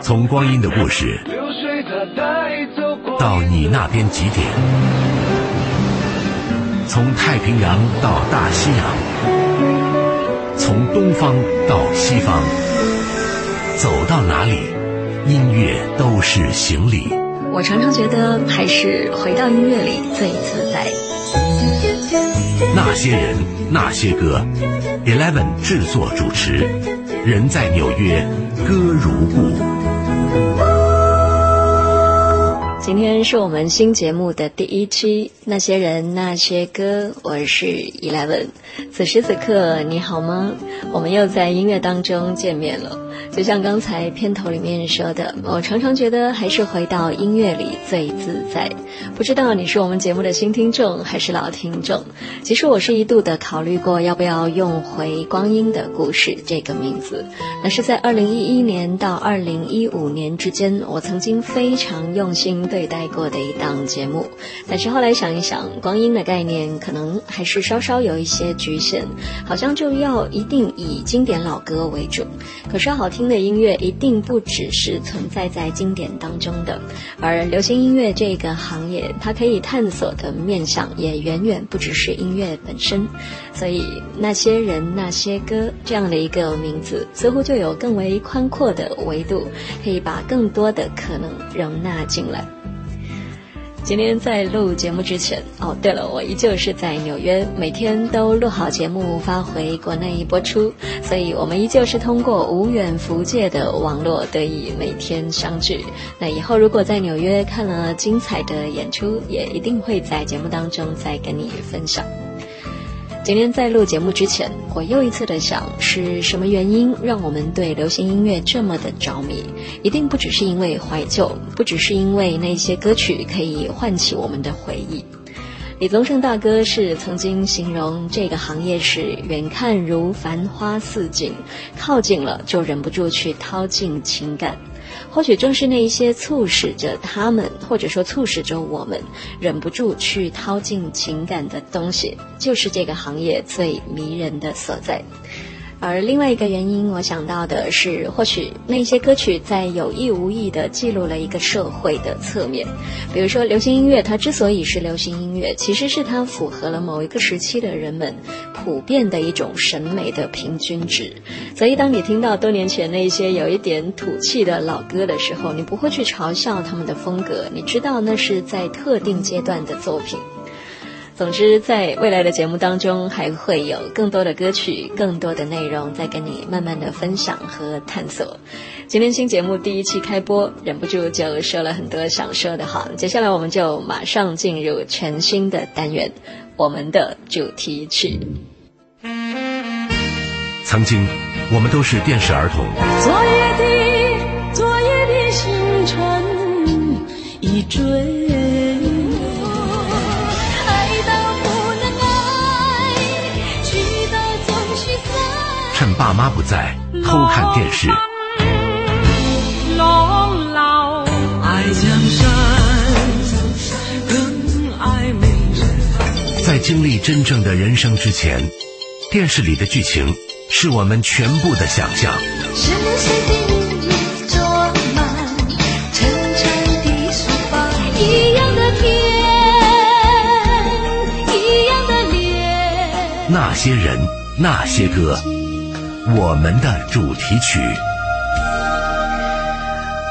从光阴的故事到你那边几点？从太平洋到大西洋，从东方到西方，走到哪里，音乐都是行李。我常常觉得，还是回到音乐里最自在。那些人，那些歌，Eleven 制作主持，人在纽约，歌如故。今天是我们新节目的第一期，《那些人那些歌》，我是 Eleven。此时此刻，你好吗？我们又在音乐当中见面了。就像刚才片头里面说的，我常常觉得还是回到音乐里最自在。不知道你是我们节目的新听众还是老听众？其实我是一度的考虑过要不要用回《光阴的故事》这个名字。那是在二零一一年到二零一五年之间，我曾经非常用心对待过的一档节目。但是后来想一想，光阴的概念可能还是稍稍有一些局限，好像就要一定以经典老歌为主。可是好听。新的音乐一定不只是存在在经典当中的，而流行音乐这个行业，它可以探索的面向也远远不只是音乐本身。所以，那些人那些歌这样的一个名字，似乎就有更为宽阔的维度，可以把更多的可能容纳进来。今天在录节目之前，哦，对了，我依旧是在纽约，每天都录好节目发回国内播出，所以我们依旧是通过无远弗届的网络得以每天相聚。那以后如果在纽约看了精彩的演出，也一定会在节目当中再跟你分享。今天在录节目之前，我又一次的想，是什么原因让我们对流行音乐这么的着迷？一定不只是因为怀旧，不只是因为那些歌曲可以唤起我们的回忆。李宗盛大哥是曾经形容这个行业是远看如繁花似锦，靠近了就忍不住去掏尽情感。或许正是那一些促使着他们，或者说促使着我们忍不住去掏尽情感的东西，就是这个行业最迷人的所在。而另外一个原因，我想到的是，或许那些歌曲在有意无意的记录了一个社会的侧面。比如说，流行音乐它之所以是流行音乐，其实是它符合了某一个时期的人们普遍的一种审美的平均值。所以，当你听到多年前那些有一点土气的老歌的时候，你不会去嘲笑他们的风格，你知道那是在特定阶段的作品。总之，在未来的节目当中，还会有更多的歌曲、更多的内容，在跟你慢慢的分享和探索。今天新节目第一期开播，忍不住就说了很多想说的话。接下来，我们就马上进入全新的单元——我们的主题曲。曾经，我们都是电视儿童。昨夜的昨夜的星辰已坠。趁爸妈不在，偷看电视。在经历真正的人生之前，电视里的剧情是我们全部的想象。那些人，那些歌。我们的主题曲。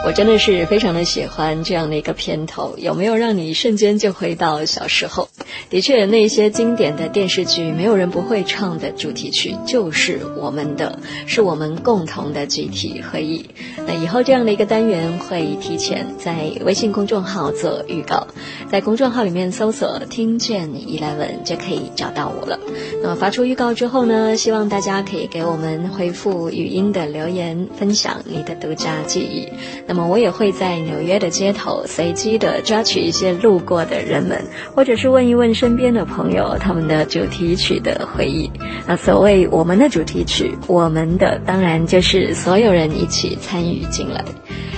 我真的是非常的喜欢这样的一个片头，有没有让你瞬间就回到小时候？的确，那些经典的电视剧，没有人不会唱的主题曲，就是我们的，是我们共同的集体回忆。那以后这样的一个单元会提前在微信公众号做预告，在公众号里面搜索“听见 Eleven” 就可以找到我了。那发出预告之后呢，希望大家可以给我们回复语音的留言，分享你的独家记忆。那么我也会在纽约的街头随机的抓取一些路过的人们，或者是问一问身边的朋友他们的主题曲的回忆。那所谓我们的主题曲，我们的当然就是所有人一起参与进来。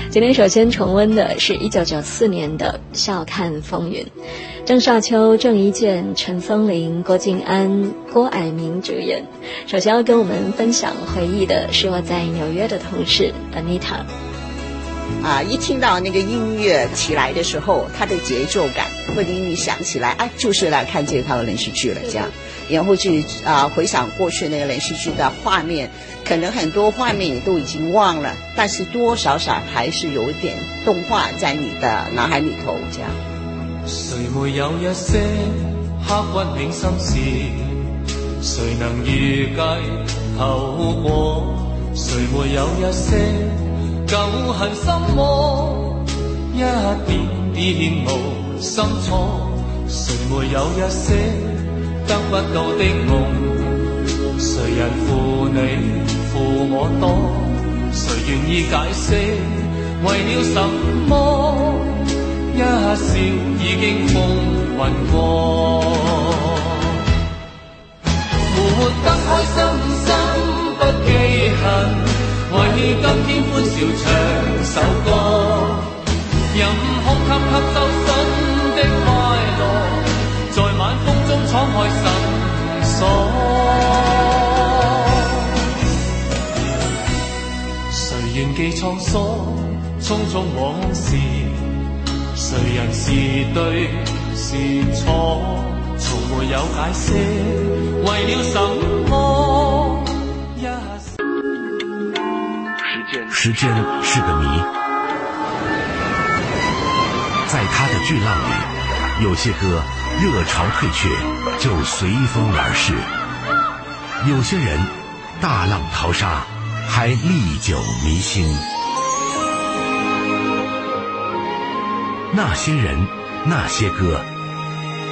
今天首先重温的是一九九四年的《笑看风云》，郑少秋、郑伊健、陈松伶、郭晋安、郭蔼明主演。首先要跟我们分享回忆的是我在纽约的同事 Anita。啊，一听到那个音乐起来的时候，它的节奏感会令你想起来，啊，就是来看这套连续剧了，这样。然后去啊，回想过去那个连续剧的画面，可能很多画面你都已经忘了，但是多多少少还是有一点动画在你的脑海里头，这样。谁没有一些刻骨铭心事？谁能预计后果？谁没有一些旧恨心魔？一点点无心错？谁没有一些？得不到的梦，谁人负你负我多？谁愿意解释为了什么？一笑已经风云过。活得开心心不记恨，为今天欢笑唱首歌，任空吸吸收新的快乐。在晚风中敞开心锁，谁愿记沧桑，匆匆往事，谁人是对是错，从没有解释，为了什么？时间，是个谜，在他的巨浪里，有些歌。热潮退却，就随风而逝。有些人，大浪淘沙，还历久弥新。那些人，那些歌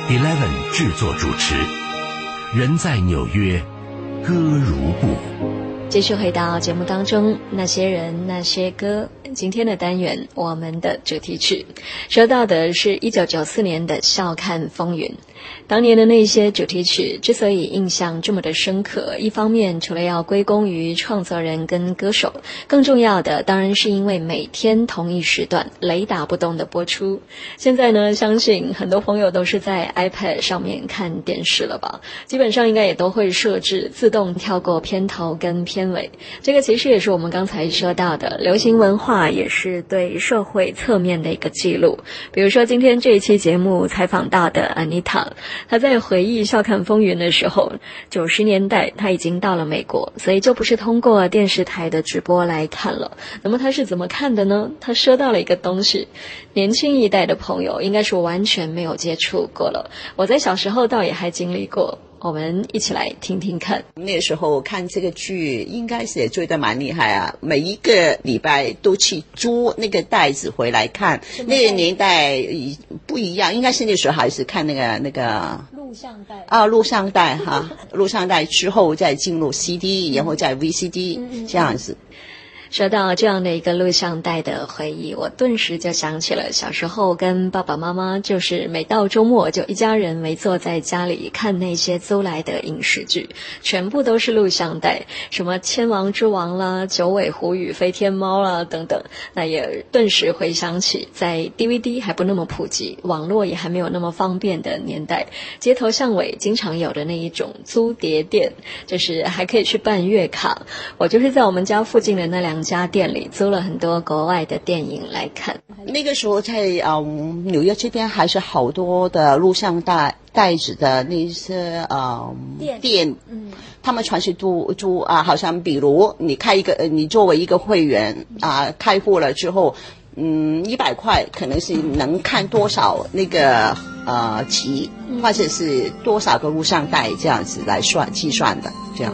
，Eleven 制作主持，人在纽约，歌如故。继续回到节目当中，那些人，那些歌。今天的单元，我们的主题曲，说到的是一九九四年的《笑看风云》。当年的那些主题曲之所以印象这么的深刻，一方面除了要归功于创作人跟歌手，更重要的当然是因为每天同一时段雷打不动的播出。现在呢，相信很多朋友都是在 iPad 上面看电视了吧？基本上应该也都会设置自动跳过片头跟片尾。这个其实也是我们刚才说到的流行文化，也是对社会侧面的一个记录。比如说今天这一期节目采访到的 Anita。她在回忆《笑看风云》的时候，九十年代她已经到了美国，所以就不是通过电视台的直播来看了。那么她是怎么看的呢？她说到了一个东西，年轻一代的朋友应该是完全没有接触过了。我在小时候倒也还经历过。我们一起来听听看。那时候看这个剧，应该是也追得蛮厉害啊！每一个礼拜都去租那个袋子回来看。那个年代不一样，应该是那时候还是看那个那个录像带啊，录像带哈，录像带之后再进入 CD，然后再 VCD 这样子。说到这样的一个录像带的回忆，我顿时就想起了小时候跟爸爸妈妈，就是每到周末就一家人围坐在家里看那些租来的影视剧，全部都是录像带，什么《千王之王》啦，《九尾狐与飞天猫》啦等等。那也顿时回想起在 DVD 还不那么普及，网络也还没有那么方便的年代，街头巷尾经常有的那一种租碟店，就是还可以去办月卡。我就是在我们家附近的那两。家店里租了很多国外的电影来看。那个时候在嗯纽约这边还是好多的录像带袋子的那些呃店，嗯，他们全是租租啊，好像比如你开一个，你作为一个会员啊，开户了之后，嗯，一百块可能是能看多少那个呃集，或者是多少个录像带这样子来算计算的这样。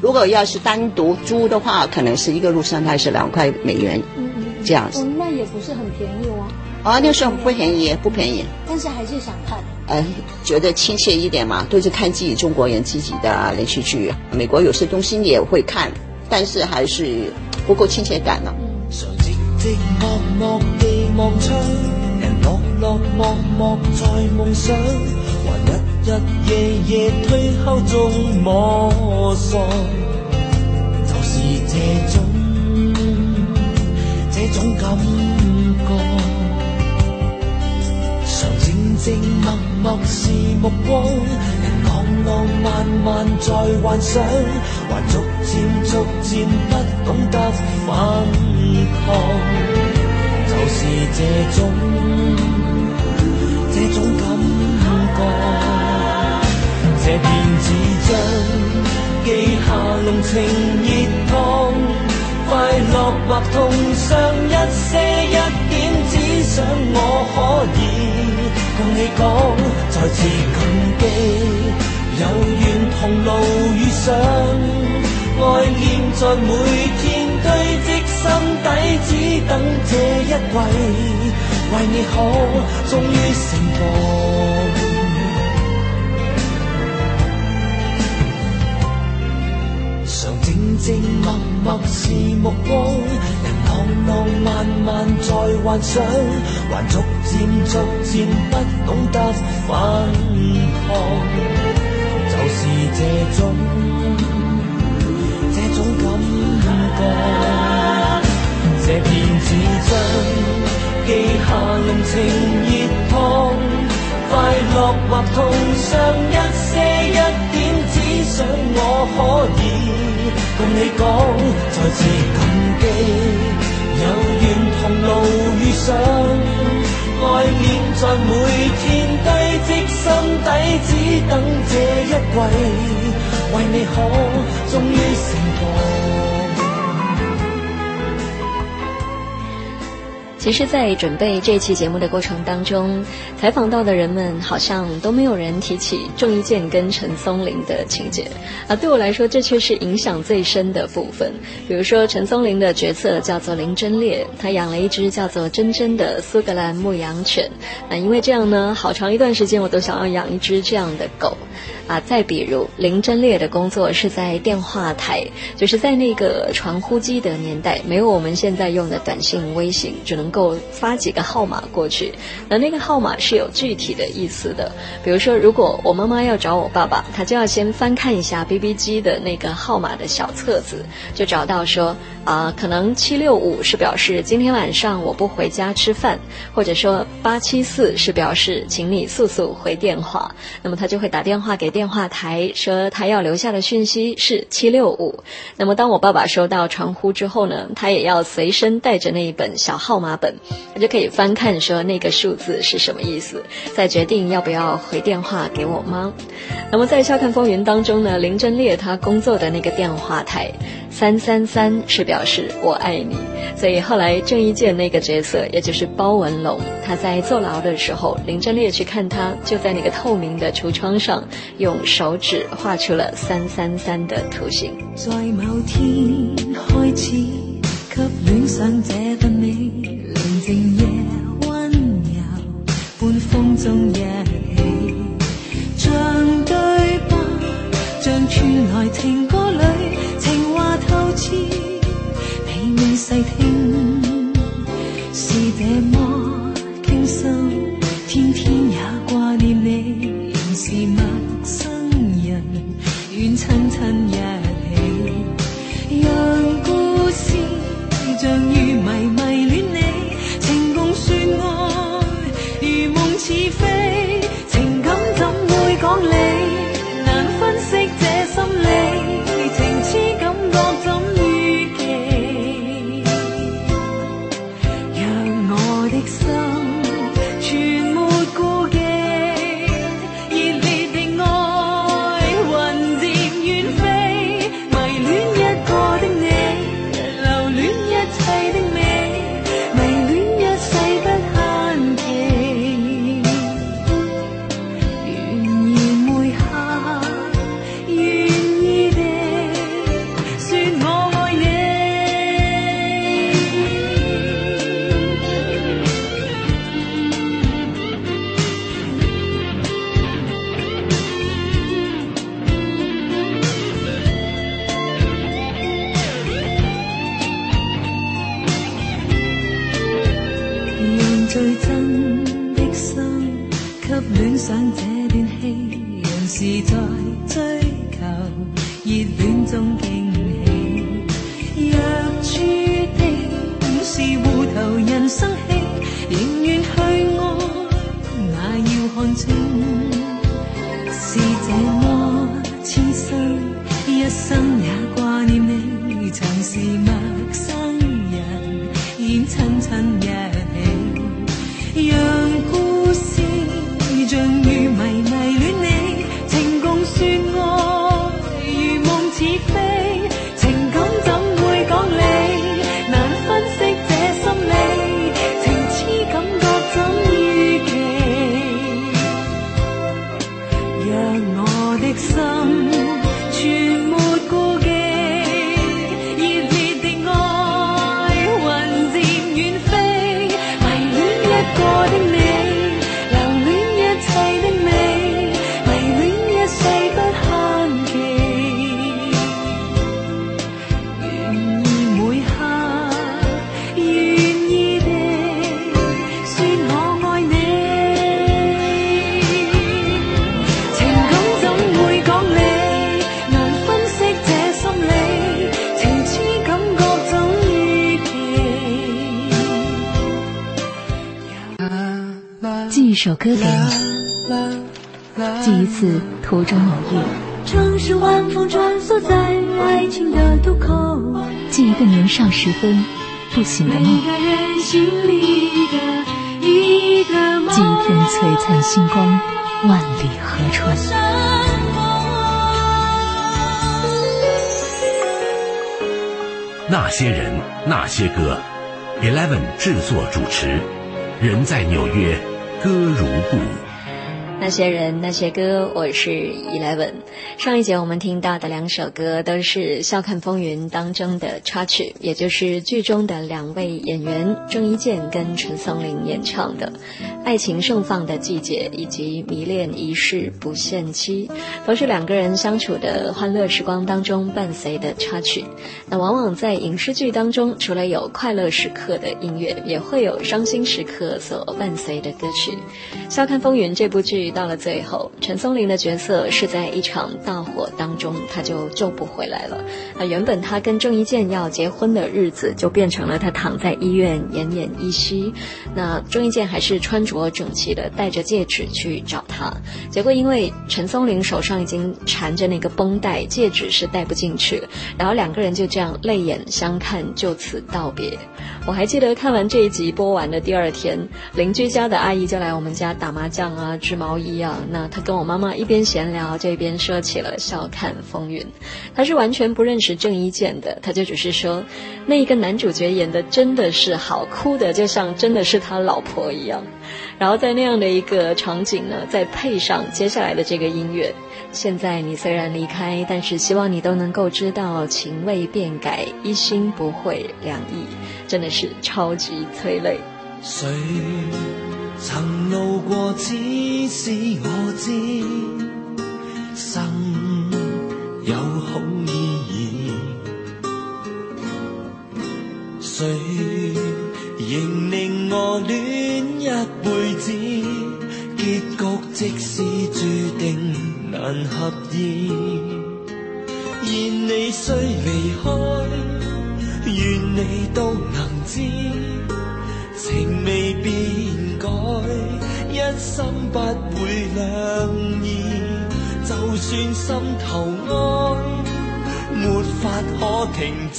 如果要是单独租的话，可能是一个录像带是两块美元，这样子。那也不是很便宜哦。啊，那时候不便宜，不便宜。但是还是想看。呃，觉得亲切一点嘛，都是看自己中国人自己的连续剧。美国有些东西你也会看，但是还是不够亲切感呢。日夜夜退后中摸索，就是这种这种感覺。常靜靜默默是目光，人浪浪漫漫在幻想，還逐漸逐漸不懂得反抗，就是這種這種感覺。情熱燙，快樂或痛伤一些一點，只想我可以共你講，再次感激，有緣同路遇上，愛念在每天堆積心底，只等這一季，為你可終於成行。静默默是目光，人浪浪漫漫在幻想，还逐渐逐渐不懂得反抗，就是这种这种感觉，这片纸张记下浓情热烫，快乐或痛伤一些一点，只想我可以。再次感激，有缘同路遇上，爱念在每天堆积心底，只等这一季，为你可终于成功。其实，在准备这期节目的过程当中，采访到的人们好像都没有人提起郑伊健跟陈松伶的情节，啊，对我来说，这却是影响最深的部分。比如说，陈松伶的角色叫做林真烈，他养了一只叫做珍珍的苏格兰牧羊犬，那因为这样呢，好长一段时间我都想要养一只这样的狗。啊，再比如林真烈的工作是在电话台，就是在那个传呼机的年代，没有我们现在用的短信、微信，只能够发几个号码过去。那那个号码是有具体的意思的，比如说，如果我妈妈要找我爸爸，她就要先翻看一下 BB 机的那个号码的小册子，就找到说，啊，可能七六五是表示今天晚上我不回家吃饭，或者说八七四是表示请你速速回电话，那么他就会打电话给电话台说他要留下的讯息是七六五，那么当我爸爸收到传呼之后呢，他也要随身带着那一本小号码本，他就可以翻看说那个数字是什么意思，再决定要不要回电话给我妈。那么在《笑看风云当中呢，林真烈他工作的那个电话台三三三是表示我爱你，所以后来郑伊健那个角色也就是包文龙，他在坐牢的时候，林真烈去看他，就在那个透明的橱窗上。用手指画出了三三三的图形。在某天开始，給戀上這份美，中一起像对白，像传来情歌里情话透彻，你未细听。是这么。首歌给你，寄一次途中偶遇，城市晚风穿梭在愛情的渡口，寄一个年少时分不醒的每梦，個人心裡的一個夢。寄一片璀璨星光，万里河川。那些人，那些歌，Eleven 制作主持，人在纽约，歌如故。那些人，那些歌，我是 Eleven。上一节我们听到的两首歌都是《笑看风云》当中的插曲，也就是剧中的两位演员郑伊健跟陈松伶演唱的《爱情盛放的季节》以及《迷恋一世不限期》，都是两个人相处的欢乐时光当中伴随的插曲。那往往在影视剧当中，除了有快乐时刻的音乐，也会有伤心时刻所伴随的歌曲。《笑看风云》这部剧到了最后，陈松伶的角色是在一场大火当中，他就救不回来了。那原本他跟郑伊健要结婚的日子，就变成了他躺在医院奄奄一息。那郑伊健还是穿着整齐的，戴着戒指去找他。结果因为陈松伶手上已经缠着那个绷带，戒指是戴不进去，然后两个人就这样泪眼相看，就此道别。我还记得看完这一集播完的第二天，邻居家的阿姨就来我们家打麻将啊、织毛衣一样。那他跟我妈妈一边闲聊，就一边说起了《笑看风云》。他是完全不认识郑伊健的，他就只是说，那一个男主角演的真的是好，哭的就像真的是他老婆一样。然后在那样的一个场景呢，再配上接下来的这个音乐。现在你虽然离开，但是希望你都能够知道，情未变改，一心不会两意，真的是超级催泪。谁曾路过，只是我知，生有好意义。谁仍令我恋一辈子，结局即使注定难合意。而你虽心不會兩意。就算心頭愛，沒法可停止。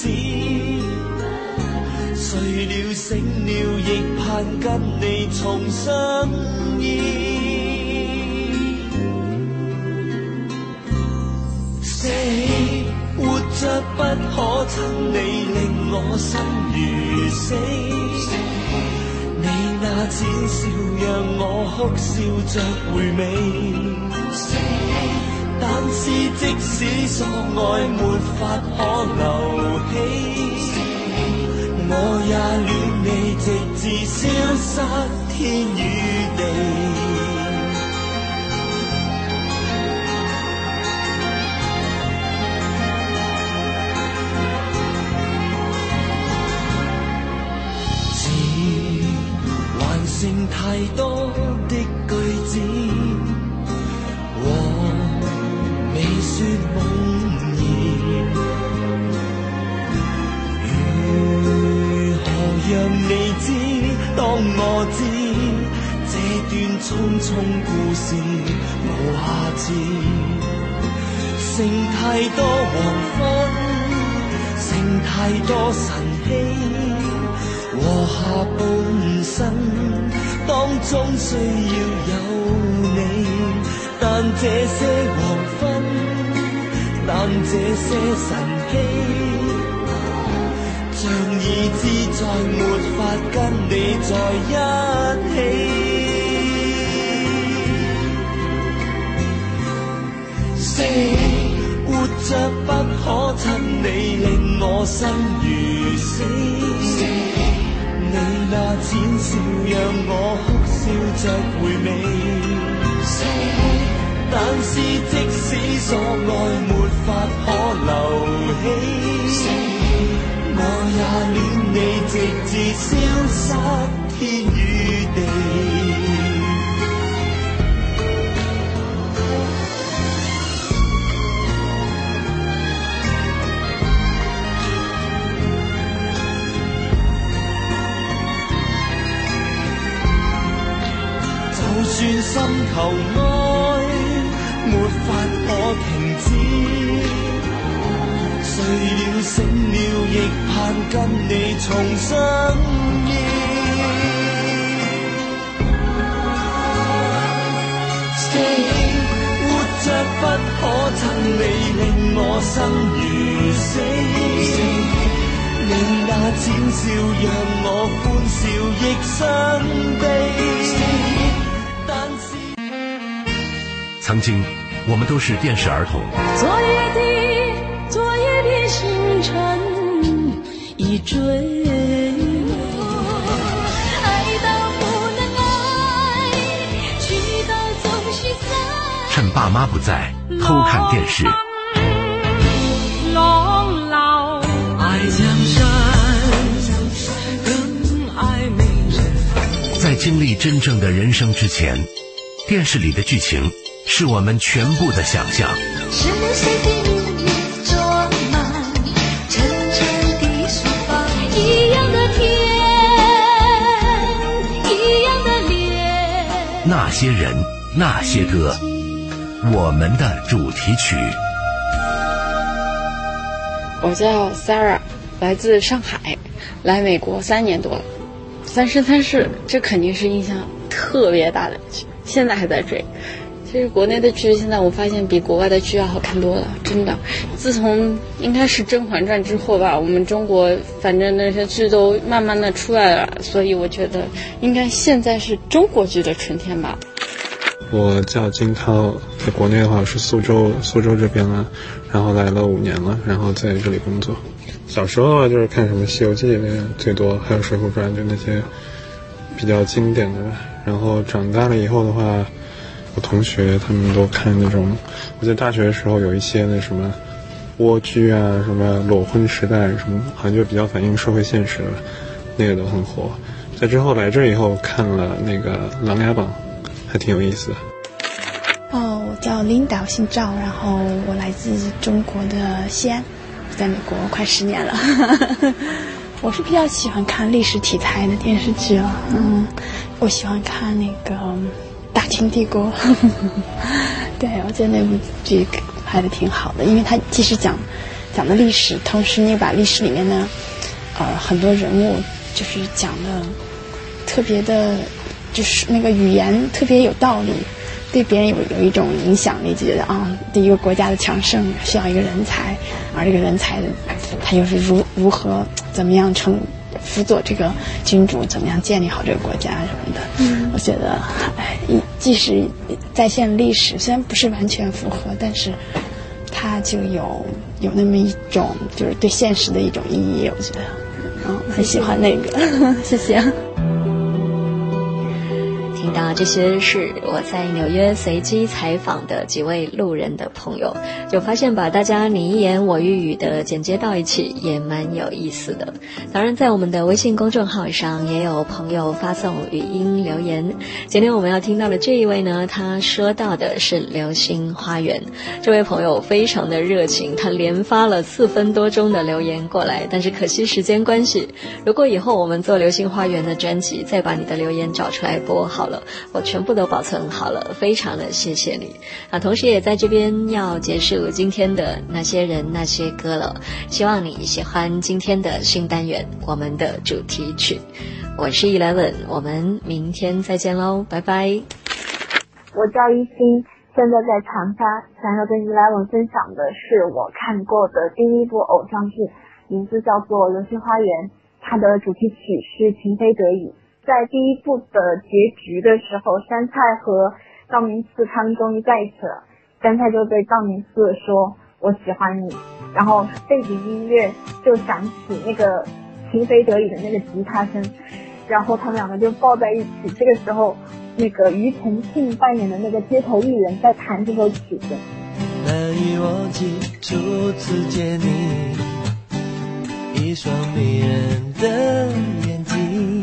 睡了醒了，亦盼跟你重相依。死活着不可亲你，令我心如死。那浅笑让我哭笑着回味，但是即使所爱没法可留起，我也恋你直至消失天与地。太多黄昏，剩太多晨曦，和下半生当中需要有你，但这些黄昏，但这些晨曦。像已知再没法跟你在一起。不可亲你，令我生如死。你那浅笑让我哭笑着回味。但是即使所爱没法可留起。我也恋你，直至消失天与地。算心头爱没法可停止。睡了醒了，亦盼跟你重相依。活着不可亲你，令我生如死。你那浅笑让我欢笑亦伤悲。曾经，我们都是电视儿童。昨夜的。昨夜的星辰已坠落，爱到不能爱，去到总是散。趁爸妈不在，偷看电视。浪老爱江山，更爱美人。在经历真正的人生之前，电视里的剧情是我们全部的想象。深深的明月装满沉沉的书房，一样的天，一样的脸。那些人，那些歌，我们的主题曲。我叫 Sarah，来自上海，来美国三年多了。《三生三世》这肯定是印象特别大的剧，现在还在追。其实国内的剧现在我发现比国外的剧要好看多了，真的。自从应该是《甄嬛传》之后吧，我们中国反正那些剧都慢慢的出来了，所以我觉得应该现在是中国剧的春天吧。我叫金涛，在国内的话是苏州，苏州这边了，然后来了五年了，然后在这里工作。小时候的话就是看什么《西游记》那个最多，还有《水浒传》，就那些比较经典的。然后长大了以后的话，我同学他们都看那种，我在大学的时候有一些那什么蜗居啊，什么裸婚时代什么，好像就比较反映社会现实的，那个都很火。在之后来这以后看了那个《琅琊榜》，还挺有意思的。哦，我叫 Linda，我姓赵，然后我来自中国的西安，在美国快十年了。我是比较喜欢看历史题材的电视剧了，嗯，我喜欢看那个《大清帝国》，对我觉得那部剧拍的挺好的，因为它既是讲讲的历史，同时你把历史里面的呃很多人物就是讲的特别的，就是那个语言特别有道理。对别人有有一种影响力，觉得啊，对一个国家的强盛需要一个人才，而这个人才他又是如如何怎么样成辅佐这个君主，怎么样建立好这个国家什么的。嗯，我觉得，哎，一即使再现历史，虽然不是完全符合，但是它就有有那么一种就是对现实的一种意义。我觉得，嗯，很喜欢那个，谢谢。那这些是我在纽约随机采访的几位路人的朋友，就发现把大家你一言我一语的剪接到一起也蛮有意思的。当然，在我们的微信公众号上也有朋友发送语音留言。今天我们要听到的这一位呢，他说到的是《流星花园》。这位朋友非常的热情，他连发了四分多钟的留言过来，但是可惜时间关系，如果以后我们做《流星花园》的专辑，再把你的留言找出来播好了，我全部都保存好了，非常的谢谢你啊！同时也在这边要结束今天的那些人那些歌了，希望你喜欢今天的新单元，我们的主题曲。我是 Eleven，我们明天再见喽，拜拜。我叫一心，现在在长沙，想要跟 Eleven 分享的是我看过的第一部偶像剧，名字叫做《流星花园》。它的主题曲是《情非得已》。在第一部的结局的时候，杉菜和道明寺他们终于在一起了。杉菜就对道明寺说：“我喜欢你。”然后背景音乐就响起那个《情非得已》的那个吉他声，然后他们两个就抱在一起。这个时候，那个庾澄庆扮演的那个街头艺人在弹这首曲子。难以忘记初次见你。一双迷人的眼睛，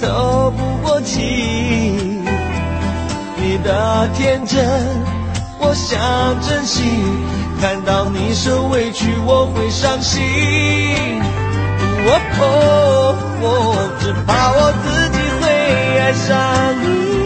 透不过气。你的天真，我想珍惜。看到你受委屈，我会伤心。哦，只怕我自己会爱上你。